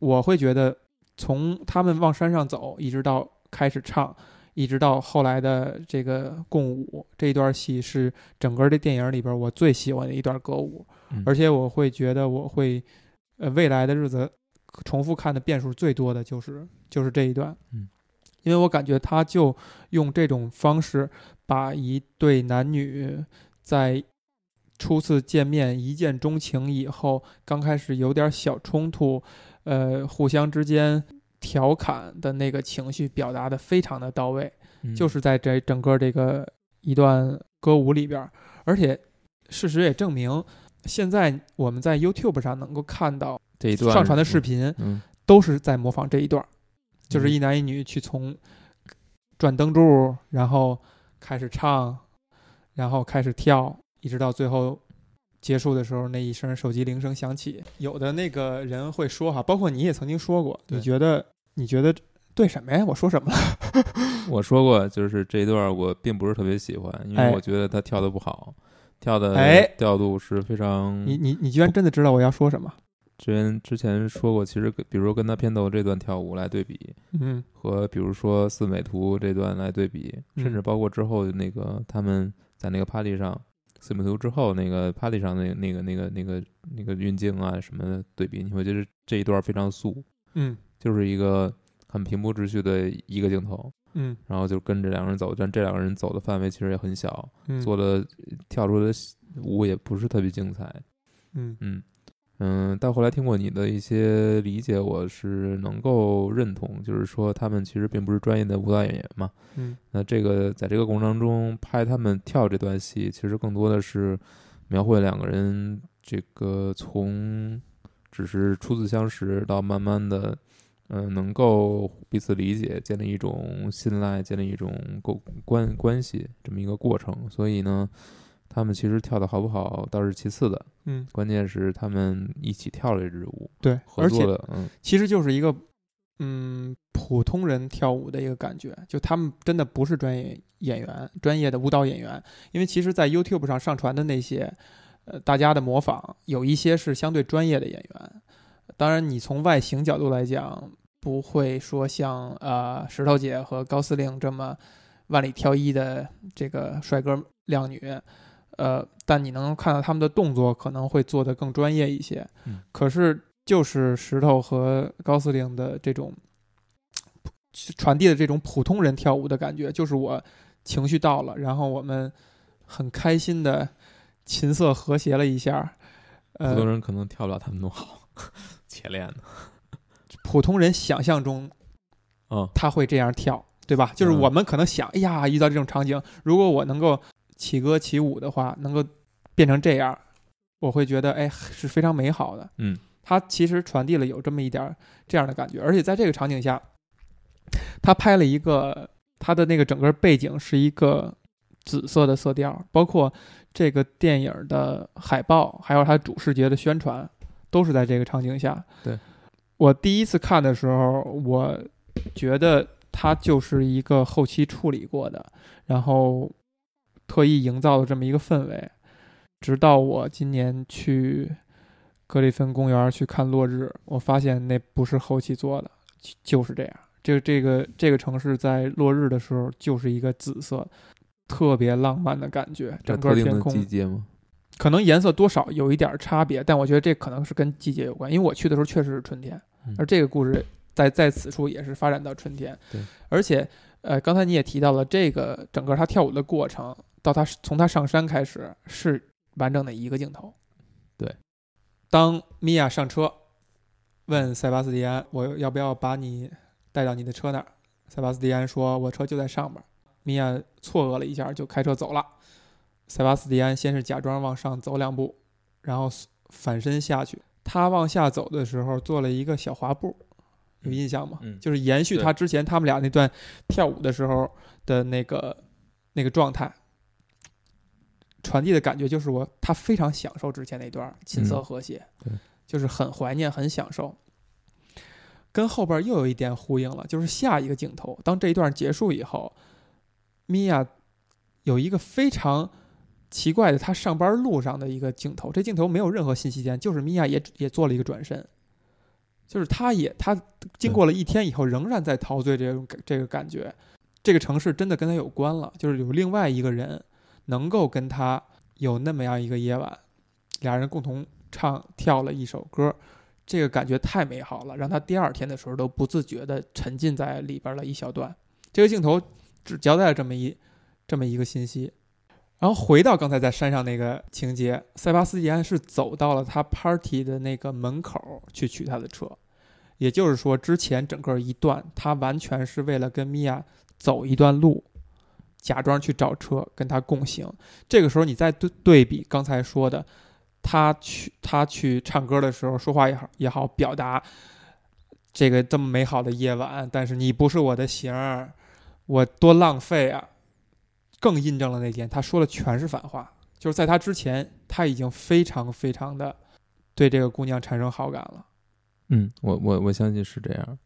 我会觉得，从他们往山上走，一直到开始唱，一直到后来的这个共舞这一段戏，是整个这电影里边我最喜欢的一段歌舞，嗯。而且我会觉得我会，呃，未来的日子重复看的遍数最多的就是就是这一段，嗯，因为我感觉他就用这种方式把一对男女在初次见面一见钟情以后，刚开始有点小冲突，呃，互相之间调侃的那个情绪表达的非常的到位，嗯。就是在这整个这个一段歌舞里边，而且事实也证明，现在我们在 YouTube 上能够看到这一段上传的视频，嗯。都是在模仿这一段儿，就是嗯一男一女去从转灯柱，然后开始唱，然后开始跳，一直到最后结束的时候，那一声手机铃声响起。有的那个人会说哈，包括你也曾经说过，你觉得你觉得对什么呀？我说什么了？我说过，就是这一段我并不是特别喜欢，因哎为我觉得他跳的不好，跳的哎调度是非常。你你你居然真的知道我要说什么？之前之前说过，其实比如说跟他片头这段跳舞来对比，嗯和比如说四美图这段来对比，嗯甚至包括之后那个他们在那个 party 上，四米图之后那个 party 上那个那个那个那个那个运镜啊什么的对比，你会觉得这一段非常素，嗯。就是一个很平铺直叙的一个镜头，嗯。然后就跟着两个人走，但这两个人走的范围其实也很小，嗯，做的跳出的舞也不是特别精彩，嗯。嗯嗯，但后来听过你的一些理解，我是能够认同，就是说他们其实并不是专业的舞蹈演员嘛。嗯那这个在这个过程当中拍他们跳这段戏，其实更多的是描绘两个人这个从只是初次相识到慢慢的，嗯、能够彼此理解，建立一种信赖，建立一种沟关关系这么一个过程。所以呢，他们其实跳的好不好倒是其次的，嗯，关键是他们一起跳了这支舞，对，合作的，嗯其实就是一个嗯普通人跳舞的一个感觉，就他们真的不是专业演员、专业的舞蹈演员，因为其实，在 YouTube 上上传的那些呃大家的模仿，有一些是相对专业的演员，当然你从外形角度来讲，不会说像呃石头姐和高司令这么万里挑一的这个帅哥靓女。呃，但你能看到他们的动作可能会做得更专业一些。嗯可是就是石头和高司令的这种传递的这种普通人跳舞的感觉，就是我情绪到了，然后我们很开心的琴瑟和谐了一下。呃，普通人可能跳不了他们那么好，且练呢，普通人想象中嗯他会这样跳，对吧？就是嗯我们可能想，哎呀，遇到这种场景，如果我能够起歌起舞的话，能够变成这样，我会觉得，哎，是非常美好的。嗯，它其实传递了有这么一点儿这样的感觉，而且在这个场景下，他拍了一个他的那个整个背景是一个紫色的色调，包括这个电影的海报，还有它主视觉的宣传，都是在这个场景下。对，我第一次看的时候，我觉得它就是一个后期处理过的，然后特意营造的这么一个氛围。直到我今年去格里芬公园去看落日，我发现那不是后期做的，就就是这样。这个这个这个城市在落日的时候就是一个紫色，特别浪漫的感觉。整个天空季节吗？可能颜色多少有一点儿差别，但我觉得这可能是跟季节有关，因为我去的时候确实是春天，嗯而这个故事在在此处也是发展到春天。对，而且呃，刚才你也提到了这个整个他跳舞的过程，到他从他上山开始是完整的一个镜头。对，当米娅上车，问塞巴斯蒂安：“我要不要把你带到你的车那儿？”塞巴斯蒂安说：“我车就在上边儿。”米娅错愕了一下，就开车走了。塞巴斯蒂安先是假装往上走两步，然后反身下去。他往下走的时候做了一个小滑步，有印象吗？嗯就是延续他之前他们俩那段跳舞的时候的那个那个状态，传递的感觉就是我他非常享受之前那段琴瑟嗯和谐，对就是很怀念，很享受。跟后边又有一点呼应了，就是下一个镜头，当这一段结束以后，米娅有一个非常奇怪的，她上班路上的一个镜头。这镜头没有任何信息点，就是米娅也也做了一个转身，就是他也他经过了一天以后，仍然在陶醉这种这个感觉。这个城市真的跟他有关了，就是有另外一个人能够跟他有那么样一个夜晚，俩人共同唱跳了一首歌，这个感觉太美好了，让他第二天的时候都不自觉地沉浸在里边了一小段。这个镜头只交代了这么一这么一个信息。然后回到刚才在山上那个情节，塞巴斯蒂安是走到了他 party 的那个门口去取他的车，也就是说，之前整个一段他完全是为了跟米娅走一段路，假装去找车跟他共行。这个时候你再对对比刚才说的，他去他去唱歌的时候说话也好也好，表达这个这么美好的夜晚，但是你不是我的型儿，我多浪费啊！更印证了那天，他说的全是反话。就是在他之前，他已经非常非常的对这个姑娘产生好感了。嗯，我我我相信是这样。